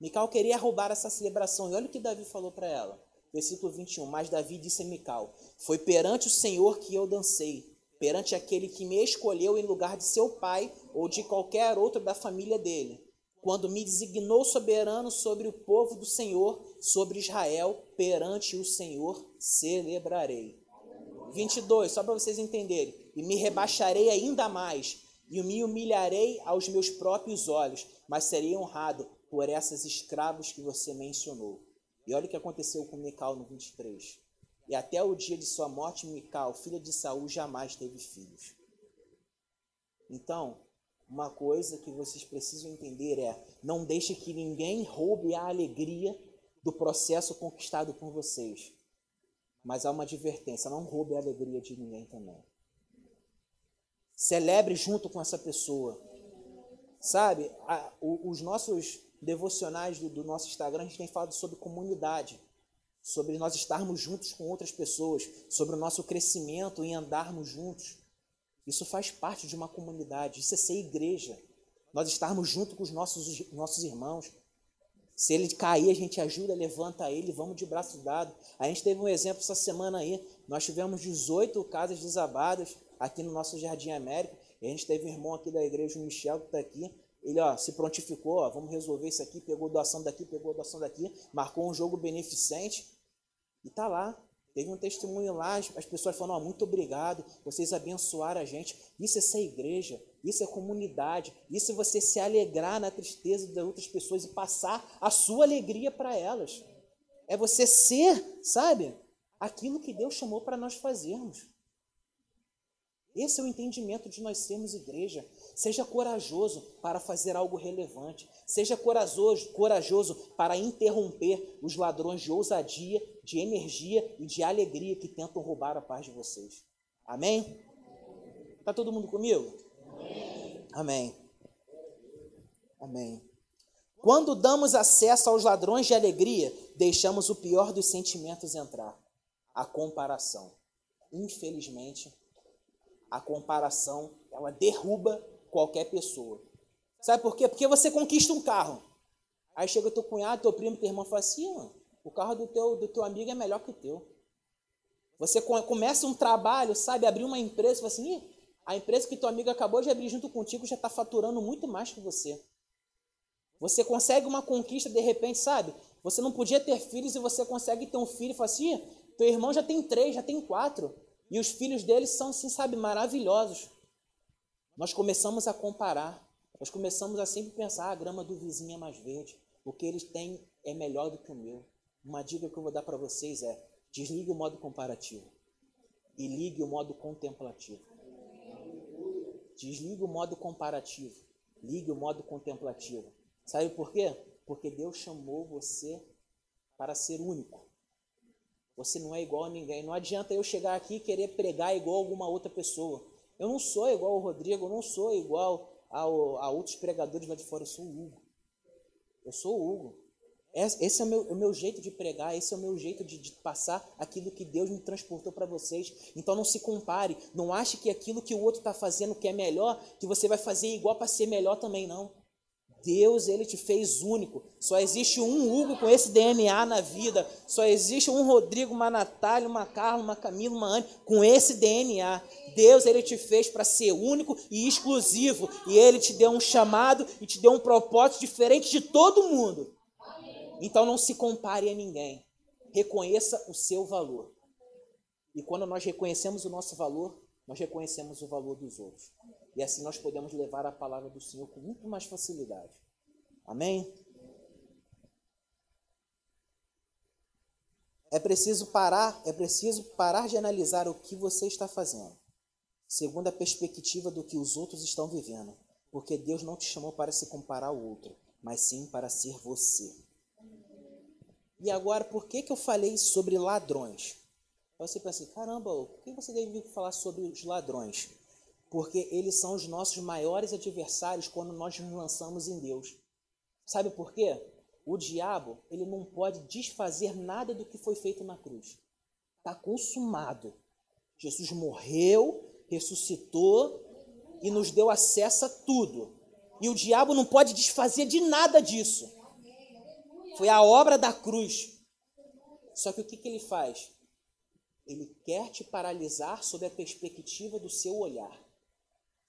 Mical queria roubar essa celebração. E olha o que Davi falou para ela. Versículo 21. Mas Davi disse a Mical: Foi perante o Senhor que eu dancei, perante aquele que me escolheu em lugar de seu pai ou de qualquer outro da família dele, quando me designou soberano sobre o povo do Senhor, sobre Israel, perante o Senhor celebrarei. 22, só para vocês entenderem. E me rebaixarei ainda mais, e me humilharei aos meus próprios olhos, mas serei honrado por essas escravos que você mencionou. E olha o que aconteceu com Mical no 23. E até o dia de sua morte, Mical, filha de Saul, jamais teve filhos. Então, uma coisa que vocês precisam entender é: não deixe que ninguém roube a alegria do processo conquistado por vocês. Mas há uma advertência: não roube a alegria de ninguém também. Celebre junto com essa pessoa. Sabe, a, o, os nossos devocionais do, do nosso Instagram, a gente tem falado sobre comunidade sobre nós estarmos juntos com outras pessoas, sobre o nosso crescimento em andarmos juntos. Isso faz parte de uma comunidade, isso é ser igreja. Nós estarmos junto com os nossos, nossos irmãos. Se ele cair, a gente ajuda, levanta ele, vamos de braço dado. A gente teve um exemplo essa semana aí. Nós tivemos 18 casas desabadas aqui no nosso Jardim América. E a gente teve um irmão aqui da igreja, o Michel, que está aqui. Ele ó, se prontificou, ó, vamos resolver isso aqui, pegou doação daqui, pegou doação daqui, marcou um jogo beneficente e tá lá. Teve um testemunho lá, as pessoas falam, oh, muito obrigado, vocês abençoaram a gente. Isso é ser igreja, isso é comunidade, isso é você se alegrar na tristeza das outras pessoas e passar a sua alegria para elas. É você ser, sabe, aquilo que Deus chamou para nós fazermos. Esse é o entendimento de nós sermos igreja. Seja corajoso para fazer algo relevante. Seja corajoso, corajoso para interromper os ladrões de ousadia, de energia e de alegria que tentam roubar a paz de vocês. Amém? Está todo mundo comigo? Amém. Amém. Quando damos acesso aos ladrões de alegria, deixamos o pior dos sentimentos entrar a comparação. Infelizmente, a comparação ela derruba qualquer pessoa. Sabe por quê? Porque você conquista um carro. Aí chega teu cunhado, teu primo, teu irmão e fala assim, o carro do teu, do teu amigo é melhor que o teu. Você começa um trabalho, sabe, abrir uma empresa, fala assim, a empresa que teu amigo acabou de abrir junto contigo já está faturando muito mais que você. Você consegue uma conquista de repente, sabe? Você não podia ter filhos e você consegue ter um filho e fala assim, teu irmão já tem três, já tem quatro. E os filhos deles são, assim, sabe, maravilhosos. Nós começamos a comparar. Nós começamos a sempre pensar, ah, a grama do vizinho é mais verde. O que eles têm é melhor do que o meu. Uma dica que eu vou dar para vocês é, desligue o modo comparativo e ligue o modo contemplativo. Desligue o modo comparativo, ligue o modo contemplativo. Sabe por quê? Porque Deus chamou você para ser único. Você não é igual a ninguém. Não adianta eu chegar aqui e querer pregar igual a alguma outra pessoa. Eu não sou igual ao Rodrigo, eu não sou igual ao, a outros pregadores lá de fora. Eu sou o Hugo. Eu sou o Hugo. Esse é o meu, o meu jeito de pregar, esse é o meu jeito de, de passar aquilo que Deus me transportou para vocês. Então não se compare, não ache que aquilo que o outro está fazendo que é melhor, que você vai fazer igual para ser melhor também, não. Deus, ele te fez único. Só existe um Hugo com esse DNA na vida. Só existe um Rodrigo, uma Natália, uma Carla, uma Camila, uma Anne com esse DNA. Deus, ele te fez para ser único e exclusivo. E ele te deu um chamado e te deu um propósito diferente de todo mundo. Então não se compare a ninguém. Reconheça o seu valor. E quando nós reconhecemos o nosso valor, nós reconhecemos o valor dos outros. E assim nós podemos levar a palavra do Senhor com muito mais facilidade. Amém? É preciso parar, é preciso parar de analisar o que você está fazendo, segundo a perspectiva do que os outros estão vivendo, porque Deus não te chamou para se comparar ao outro, mas sim para ser você. E agora, por que, que eu falei sobre ladrões? Você pensa assim, caramba, por que você deve falar sobre os ladrões? porque eles são os nossos maiores adversários quando nós nos lançamos em Deus. Sabe por quê? O diabo, ele não pode desfazer nada do que foi feito na cruz. Está consumado. Jesus morreu, ressuscitou, e nos deu acesso a tudo. E o diabo não pode desfazer de nada disso. Foi a obra da cruz. Só que o que, que ele faz? Ele quer te paralisar sob a perspectiva do seu olhar.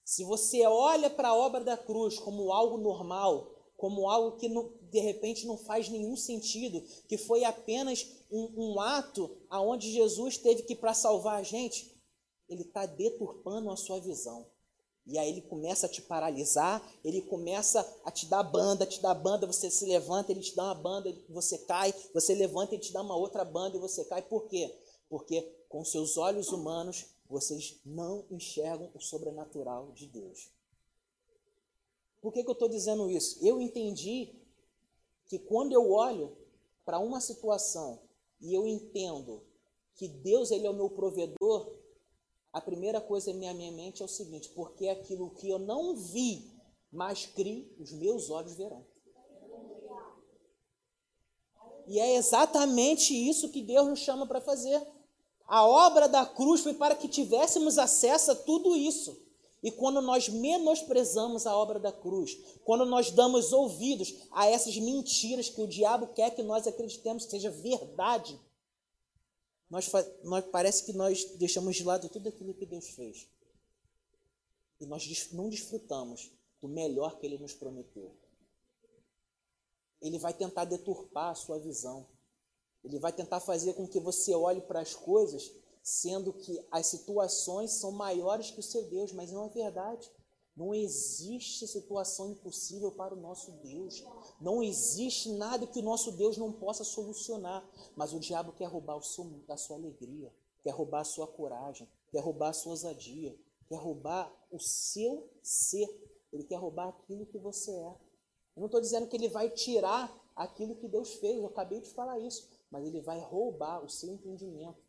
Se você olha para a obra da cruz como algo normal, como algo que não, de repente não faz nenhum sentido, que foi apenas um, um ato aonde Jesus teve que para salvar a gente, ele está deturpando a sua visão. E aí ele começa a te paralisar, ele começa a te dar banda, te dar banda, você se levanta, ele te dá uma banda, você cai, você levanta, ele te dá uma outra banda e você cai. Por quê? Porque com seus olhos humanos vocês não enxergam o sobrenatural de Deus. Por que, que eu estou dizendo isso? Eu entendi que quando eu olho para uma situação e eu entendo que Deus ele é o meu provedor, a primeira coisa minha, minha mente é o seguinte: porque aquilo que eu não vi, mas criei, os meus olhos verão. E é exatamente isso que Deus nos chama para fazer. A obra da cruz foi para que tivéssemos acesso a tudo isso. E quando nós menosprezamos a obra da cruz, quando nós damos ouvidos a essas mentiras que o diabo quer que nós acreditemos que seja verdade, nós, nós, parece que nós deixamos de lado tudo aquilo que Deus fez. E nós não desfrutamos do melhor que Ele nos prometeu. Ele vai tentar deturpar a sua visão. Ele vai tentar fazer com que você olhe para as coisas, sendo que as situações são maiores que o seu Deus, mas não é verdade. Não existe situação impossível para o nosso Deus. Não existe nada que o nosso Deus não possa solucionar. Mas o diabo quer roubar seu, a sua alegria, quer roubar a sua coragem, quer roubar a sua ousadia, quer roubar o seu ser. Ele quer roubar aquilo que você é. Eu não estou dizendo que ele vai tirar aquilo que Deus fez, eu acabei de falar isso. Mas ele vai roubar o seu entendimento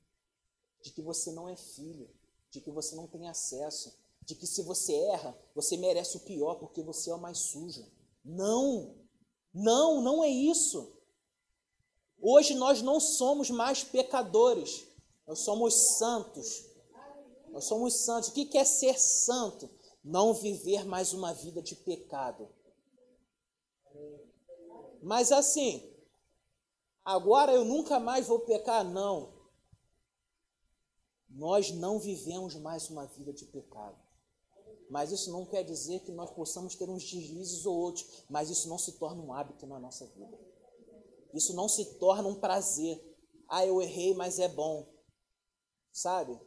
de que você não é filho, de que você não tem acesso de que se você erra, você merece o pior porque você é o mais sujo. Não, não, não é isso. Hoje nós não somos mais pecadores, nós somos santos. Nós somos santos. O que é ser santo? Não viver mais uma vida de pecado. Mas assim, agora eu nunca mais vou pecar? Não. Nós não vivemos mais uma vida de pecado. Mas isso não quer dizer que nós possamos ter uns deslizes ou outros, mas isso não se torna um hábito na nossa vida. Isso não se torna um prazer. Ah, eu errei, mas é bom. Sabe?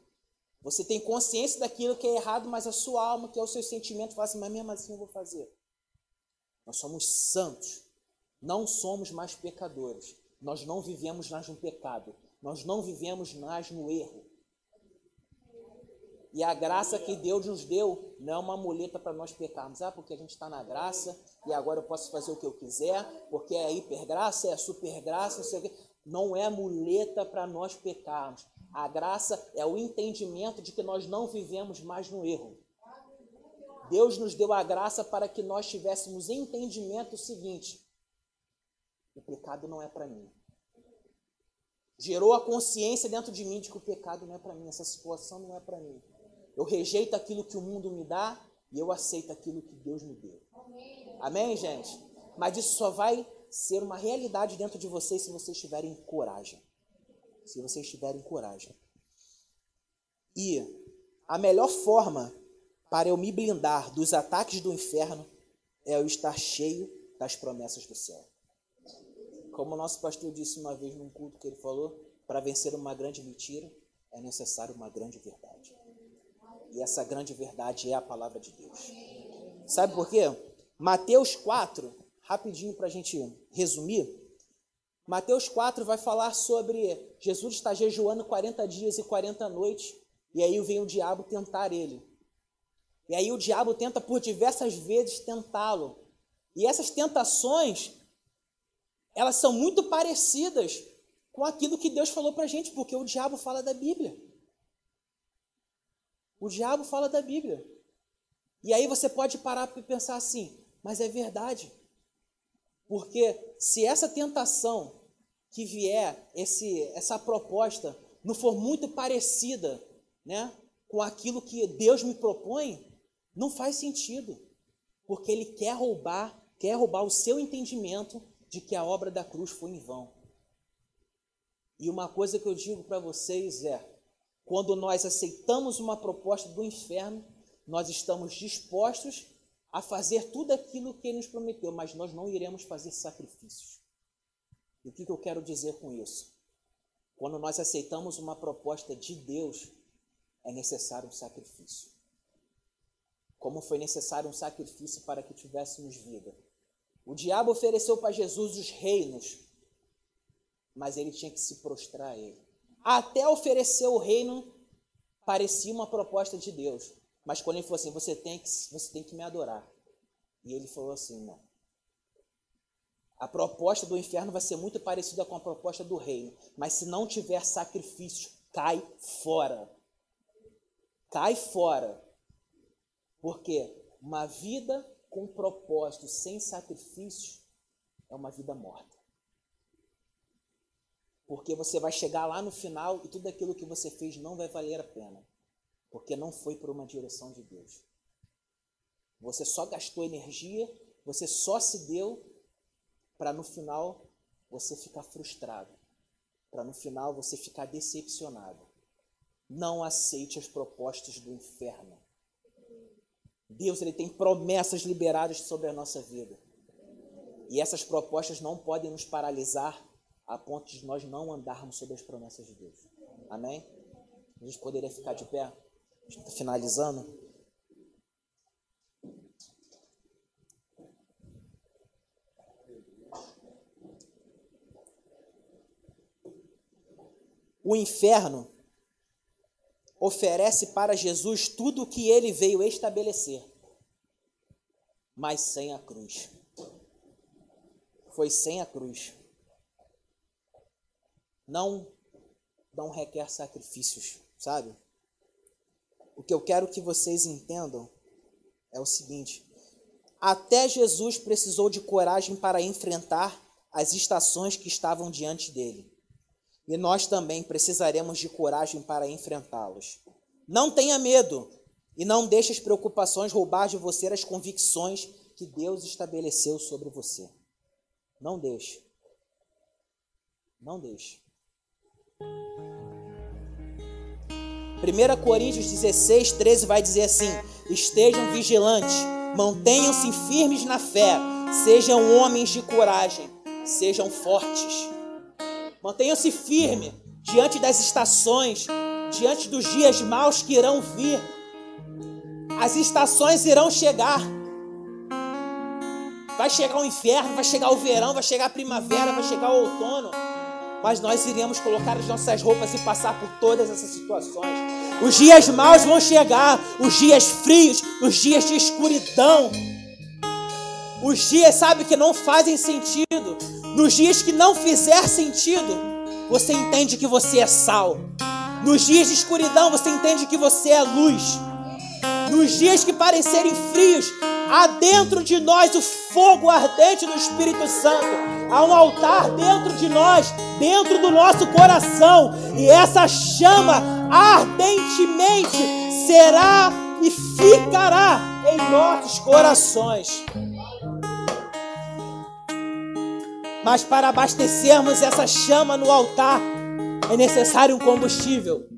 Você tem consciência daquilo que é errado, mas a sua alma, que é o seu sentimento, fala assim, mas mesmo assim eu vou fazer. Nós somos santos. Não somos mais pecadores. Nós não vivemos mais no pecado. Nós não vivemos mais no erro. E a graça que Deus nos deu não é uma muleta para nós pecarmos. Ah, porque a gente está na graça e agora eu posso fazer o que eu quiser, porque é hipergraça, é supergraça, não sei o quê. Não é muleta para nós pecarmos. A graça é o entendimento de que nós não vivemos mais no erro. Deus nos deu a graça para que nós tivéssemos entendimento seguinte: o pecado não é para mim. Gerou a consciência dentro de mim de que o pecado não é para mim, essa situação não é para mim. Eu rejeito aquilo que o mundo me dá e eu aceito aquilo que Deus me deu. Amém, gente? Mas isso só vai ser uma realidade dentro de vocês se vocês tiverem coragem. Se vocês tiverem coragem. E a melhor forma para eu me blindar dos ataques do inferno é eu estar cheio das promessas do céu. Como o nosso pastor disse uma vez num culto que ele falou, para vencer uma grande mentira é necessário uma grande verdade. E essa grande verdade é a palavra de Deus. Sabe por quê? Mateus 4, rapidinho para a gente resumir. Mateus 4 vai falar sobre Jesus está jejuando 40 dias e 40 noites, e aí vem o diabo tentar ele. E aí o diabo tenta por diversas vezes tentá-lo. E essas tentações, elas são muito parecidas com aquilo que Deus falou para a gente, porque o diabo fala da Bíblia. O diabo fala da Bíblia. E aí você pode parar para pensar assim, mas é verdade. Porque se essa tentação que vier, esse, essa proposta, não for muito parecida né, com aquilo que Deus me propõe, Não faz sentido, porque ele quer roubar, quer roubar o seu entendimento de que a obra da cruz foi em vão. E uma coisa que eu digo para vocês é: quando nós aceitamos uma proposta do inferno, nós estamos dispostos a fazer tudo aquilo que ele nos prometeu, mas nós não iremos fazer sacrifícios. E o que, eu quero dizer com isso? Quando nós aceitamos uma proposta de Deus, é necessário um sacrifício. Como foi necessário um sacrifício para que tivéssemos vida. O diabo ofereceu para Jesus os reinos, mas ele tinha que se prostrar a ele. Até oferecer o reino parecia uma proposta de Deus. Mas quando ele falou assim, você tem que, você tem que me adorar. E ele falou assim, não. A proposta do inferno vai ser muito parecida com a proposta do reino. Mas se não tiver sacrifício, cai fora. Cai fora. Porque uma vida com propósito, sem sacrifício, é uma vida morta. Porque você vai chegar lá no final e tudo aquilo que você fez não vai valer a pena. Porque não foi por uma direção de Deus. Você só gastou energia, você só se deu para no final você ficar frustrado, para no final você ficar decepcionado. Não aceite as propostas do inferno. Deus ele tem promessas liberadas sobre a nossa vida. E essas propostas não podem nos paralisar a ponto de nós não andarmos sobre as promessas de Deus. Amém? A gente poderia ficar de pé? Finalizando. O inferno oferece para Jesus tudo o que ele veio estabelecer, mas sem a cruz. Foi sem a cruz. Não não requer sacrifícios, sabe? O que eu quero que vocês entendam é o seguinte: até Jesus precisou de coragem para enfrentar as estações que estavam diante dele. E nós também precisaremos de coragem para enfrentá-los. Não tenha medo e não deixe as preocupações roubar de você as convicções que Deus estabeleceu sobre você. Não deixe. Não deixe. 1 Coríntios 16, 13 vai dizer assim: Estejam vigilantes, mantenham-se firmes na fé, sejam homens de coragem, sejam fortes. Mantenham-se firmes diante das estações, diante dos dias maus que irão vir. As estações irão chegar. Vai chegar o inferno, vai chegar o verão, vai chegar a primavera, vai chegar o outono mas nós iremos colocar as nossas roupas e passar por todas essas situações. Os dias maus vão chegar, os dias frios, os dias de escuridão. Os dias, sabe, que não fazem sentido. Nos dias que não fizer sentido, você entende que você é sal. Nos dias de escuridão, você entende que você é luz. Nos dias que parecerem frios, há dentro de nós o fogo ardente do Espírito Santo. Há um altar dentro de nós, dentro do nosso coração. E essa chama ardentemente será e ficará em nossos corações. Mas para abastecermos essa chama no altar, é necessário um combustível.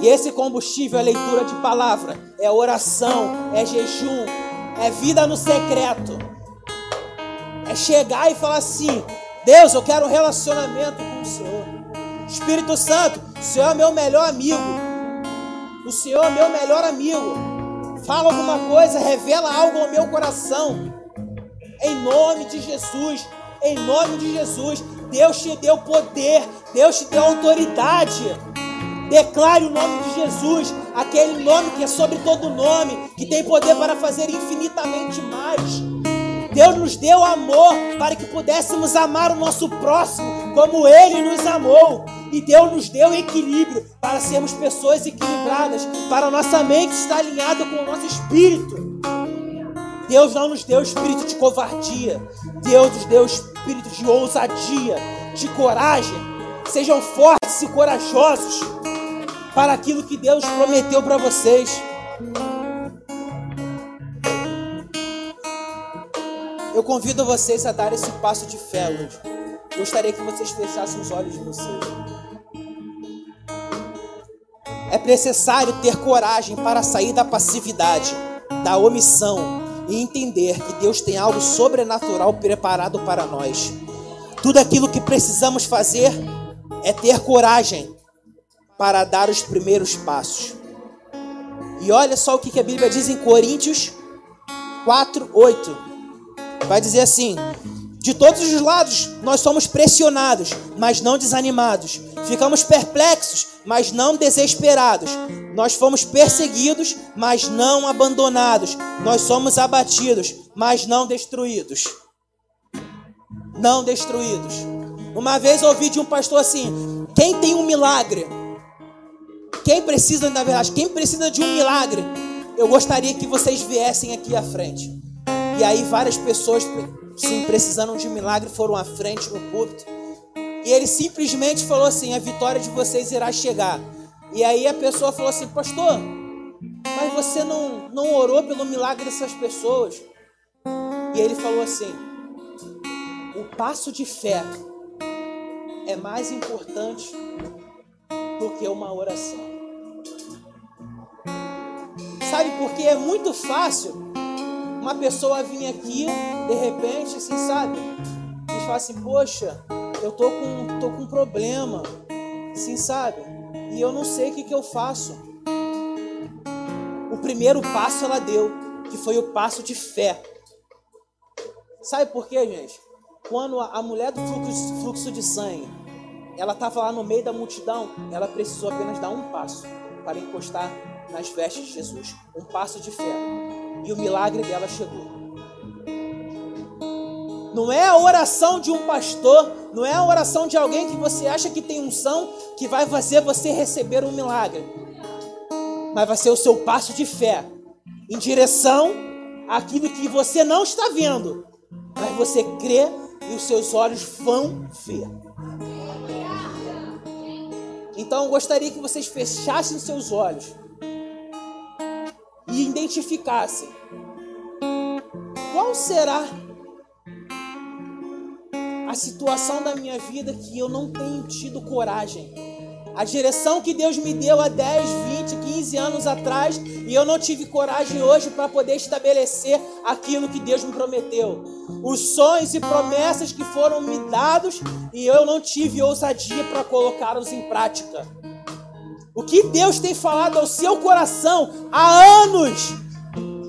E esse combustível é leitura de palavra, é oração, é jejum, é vida no secreto. É chegar e falar assim: Deus, eu quero um relacionamento com o Senhor. Espírito Santo, o Senhor é meu melhor amigo. O Senhor é meu melhor amigo. Fala alguma coisa, revela algo ao meu coração. Em nome de Jesus, em nome de Jesus, Deus te deu poder, Deus te deu autoridade. Declare o nome de Jesus, aquele nome que é sobre todo nome, que tem poder para fazer infinitamente mais. Deus nos deu amor para que pudéssemos amar o nosso próximo como Ele nos amou. E Deus nos deu equilíbrio para sermos pessoas equilibradas, para a nossa mente estar alinhada com o nosso espírito. Deus não nos deu espírito de covardia, Deus nos deu espírito de ousadia, de coragem. Sejam fortes e corajosos para aquilo que Deus prometeu para vocês. Eu convido vocês a dar esse passo de fé hoje. Gostaria que vocês fechassem os olhos de vocês. É necessário ter coragem para sair da passividade, da omissão e entender que Deus tem algo sobrenatural preparado para nós. Tudo aquilo que precisamos fazer é ter coragem para dar os primeiros passos. E olha só o que a Bíblia diz em Coríntios 4, 8. Vai dizer assim: De todos os lados nós somos pressionados, mas não desanimados. Ficamos perplexos, mas não desesperados. Nós fomos perseguidos, mas não abandonados. Nós somos abatidos, mas não destruídos. Não destruídos. Uma vez ouvi de um pastor assim: quem tem um milagre, quem precisa, na verdade, quem precisa de um milagre, eu gostaria que vocês viessem aqui à frente. E aí várias pessoas, sim, precisando de um milagre, foram à frente no púlpito. E ele simplesmente falou assim: a vitória de vocês irá chegar. E aí a pessoa falou assim: Pastor, mas você não, não orou pelo milagre dessas pessoas? E ele falou assim: O passo de fé é mais importante do que uma oração. Sabe, porque é muito fácil uma pessoa vir aqui, de repente, assim, sabe? E falar assim, poxa, eu tô com, tô com um problema, assim, sabe? E eu não sei o que, que eu faço. O primeiro passo ela deu, que foi o passo de fé. Sabe por quê, gente? Quando a mulher do fluxo, de sangue, ela estava lá no meio da multidão, ela precisou apenas dar um passo para encostar nas vestes de Jesus. Um passo de fé. E o milagre dela chegou. Não é a oração de um pastor, não é a oração de alguém que você acha que tem unção que vai fazer você receber um milagre. Mas vai ser o seu passo de fé em direção àquilo que você não está vendo, mas você crê e os seus olhos vão ver. Então eu gostaria que vocês fechassem seus olhos e identificassem qual será a situação da minha vida que eu não tenho tido coragem. A direção que Deus me deu há 10, 20, 15 anos atrás e eu não tive coragem hoje para poder estabelecer aquilo que Deus me prometeu. Os sonhos e promessas que foram me dados e eu não tive ousadia para colocá-los em prática. O que Deus tem falado ao seu coração há anos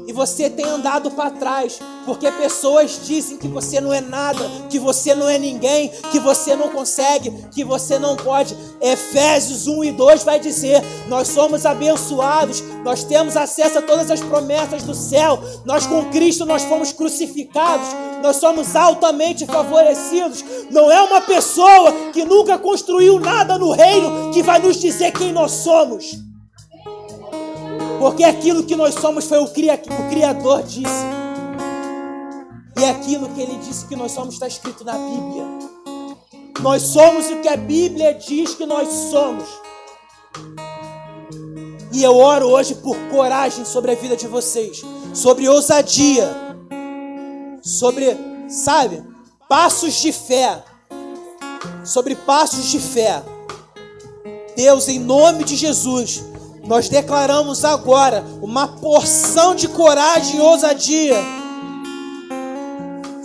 e você tem andado para trás, porque pessoas dizem que você não é nada, que você não é ninguém, que você não consegue, que você não pode. Efésios 1 e 2 vai dizer: Nós somos abençoados, nós temos acesso a todas as promessas do céu, nós com Cristo nós fomos crucificados, nós somos altamente favorecidos. Não é uma pessoa que nunca construiu nada no reino que vai nos dizer quem nós somos. Porque aquilo que nós somos foi o, cria, o Criador disse. E aquilo que ele disse que nós somos está escrito na Bíblia. Nós somos o que a Bíblia diz que nós somos. E eu oro hoje por coragem sobre a vida de vocês, sobre ousadia, sobre, sabe, passos de fé, sobre passos de fé. Deus, em nome de Jesus, nós declaramos agora uma porção de coragem e ousadia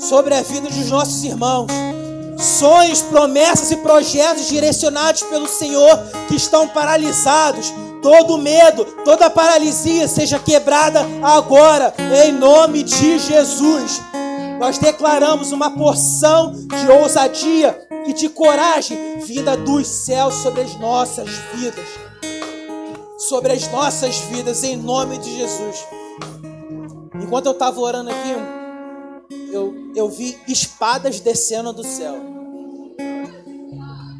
sobre a vida dos nossos irmãos. Sonhos, promessas e projetos direcionados pelo Senhor que estão paralisados. Todo medo, toda paralisia seja quebrada agora, em nome de Jesus. Nós declaramos uma porção de ousadia e de coragem vinda dos céus sobre as nossas vidas sobre as nossas vidas, em nome de Jesus. Enquanto eu estava orando aqui, eu, eu vi espadas descendo do céu.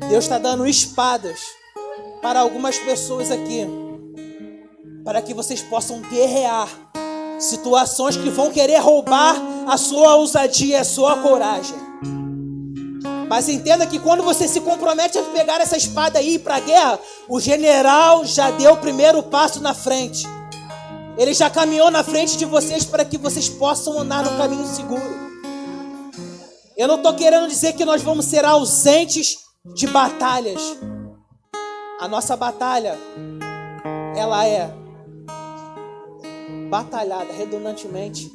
Deus está dando espadas para algumas pessoas aqui, para que vocês possam guerrear situações que vão querer roubar a sua ousadia, a sua coragem. Mas entenda que quando você se compromete a pegar essa espada e ir para a guerra, o general já deu o primeiro passo na frente. Ele já caminhou na frente de vocês para que vocês possam andar no caminho seguro. Eu não estou querendo dizer que nós vamos ser ausentes de batalhas. A nossa batalha, ela é batalhada redundantemente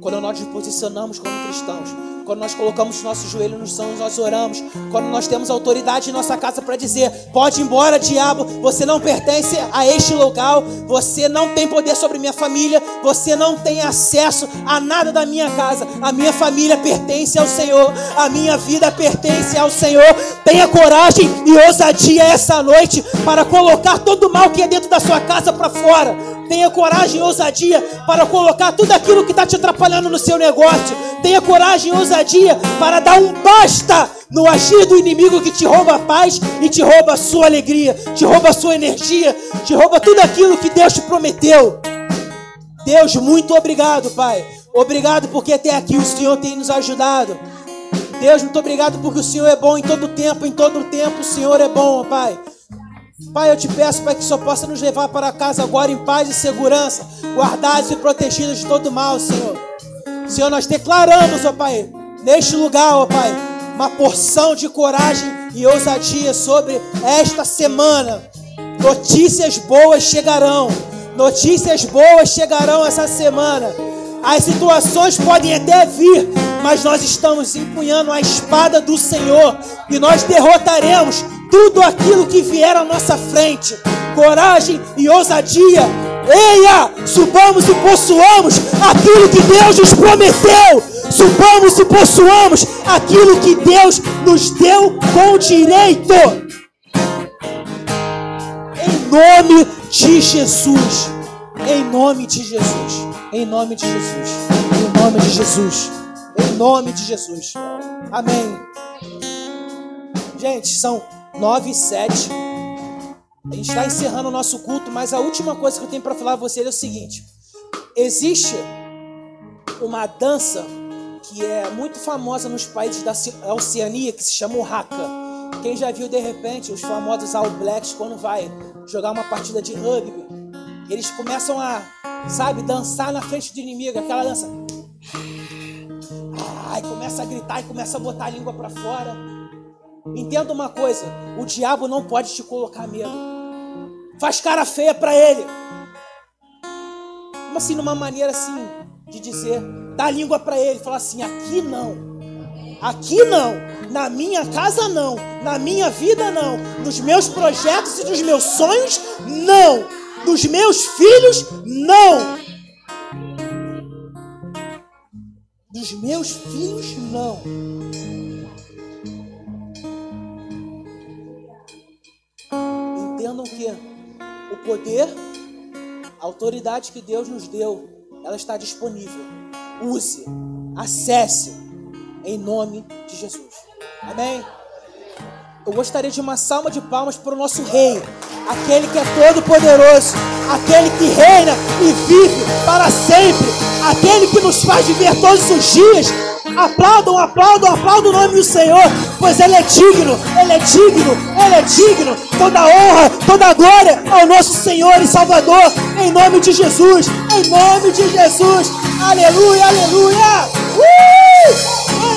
quando nós nos posicionamos como cristãos quando nós colocamos nosso joelho no chão, nós oramos, quando nós temos autoridade em nossa casa para dizer: pode ir embora, diabo, você não pertence a este local, você não tem poder sobre minha família, você não tem acesso a nada da minha casa, a minha família pertence ao Senhor, a minha vida pertence ao Senhor. Tenha coragem e ousadia essa noite para colocar todo o mal que é dentro da sua casa para fora. Tenha coragem e ousadia para colocar tudo aquilo que está te atrapalhando no seu negócio. Tenha coragem e ousadia para dar um basta no agir do inimigo que te rouba a paz e te rouba a sua alegria, te rouba a sua energia, te rouba tudo aquilo que Deus te prometeu. Deus, muito obrigado, Pai. Obrigado porque até aqui o Senhor tem nos ajudado. Deus, muito obrigado porque o Senhor é bom em todo tempo, em todo tempo o Senhor é bom, Pai. Pai, eu te peço, Pai, que só possa nos levar para casa agora em paz e segurança, guardados e protegidos de todo mal, Senhor. Senhor, nós declaramos, ó Pai, neste lugar, ó Pai, uma porção de coragem e ousadia sobre esta semana. Notícias boas chegarão. Notícias boas chegarão essa semana. As situações podem até vir, mas nós estamos empunhando a espada do Senhor e nós derrotaremos tudo aquilo que vier à nossa frente. Coragem e ousadia. Eia, subamos e possuamos aquilo que Deus nos prometeu. Subamos e possuamos aquilo que Deus nos deu com direito. Em nome de Jesus. Em nome de Jesus. Em nome de Jesus. Em nome de Jesus. Em nome de Jesus. Amém. Gente, são 9 e 7. A gente está encerrando o nosso culto, mas a última coisa que eu tenho para falar a vocês é o seguinte: existe uma dança que é muito famosa nos países da Oceania que se chama o Haka. Quem já viu de repente os famosos All Blacks quando vai jogar uma partida de rugby, eles começam a, sabe, dançar na frente do inimigo, aquela dança. Ai, começa a gritar e começa a botar a língua para fora. Entenda uma coisa: o diabo não pode te colocar medo. Faz cara feia para ele. Como assim, numa maneira assim de dizer, dá a língua para ele, fala assim: aqui não. Aqui não, na minha casa não, na minha vida não, nos meus projetos e nos meus sonhos não, nos meus filhos não. Dos meus filhos não. entendam que o poder, a autoridade que Deus nos deu, ela está disponível. Use, acesse, em nome de Jesus. Amém? Eu gostaria de uma salva de palmas para o nosso Rei, aquele que é todo-poderoso, aquele que reina e vive para sempre, aquele que nos faz viver todos os dias Aplaudam, aplaudam, aplaudam o nome do Senhor, pois Ele é digno, Ele é digno, Ele é digno. Toda honra, toda glória ao nosso Senhor e Salvador, em nome de Jesus, em nome de Jesus. Aleluia, aleluia. Uh!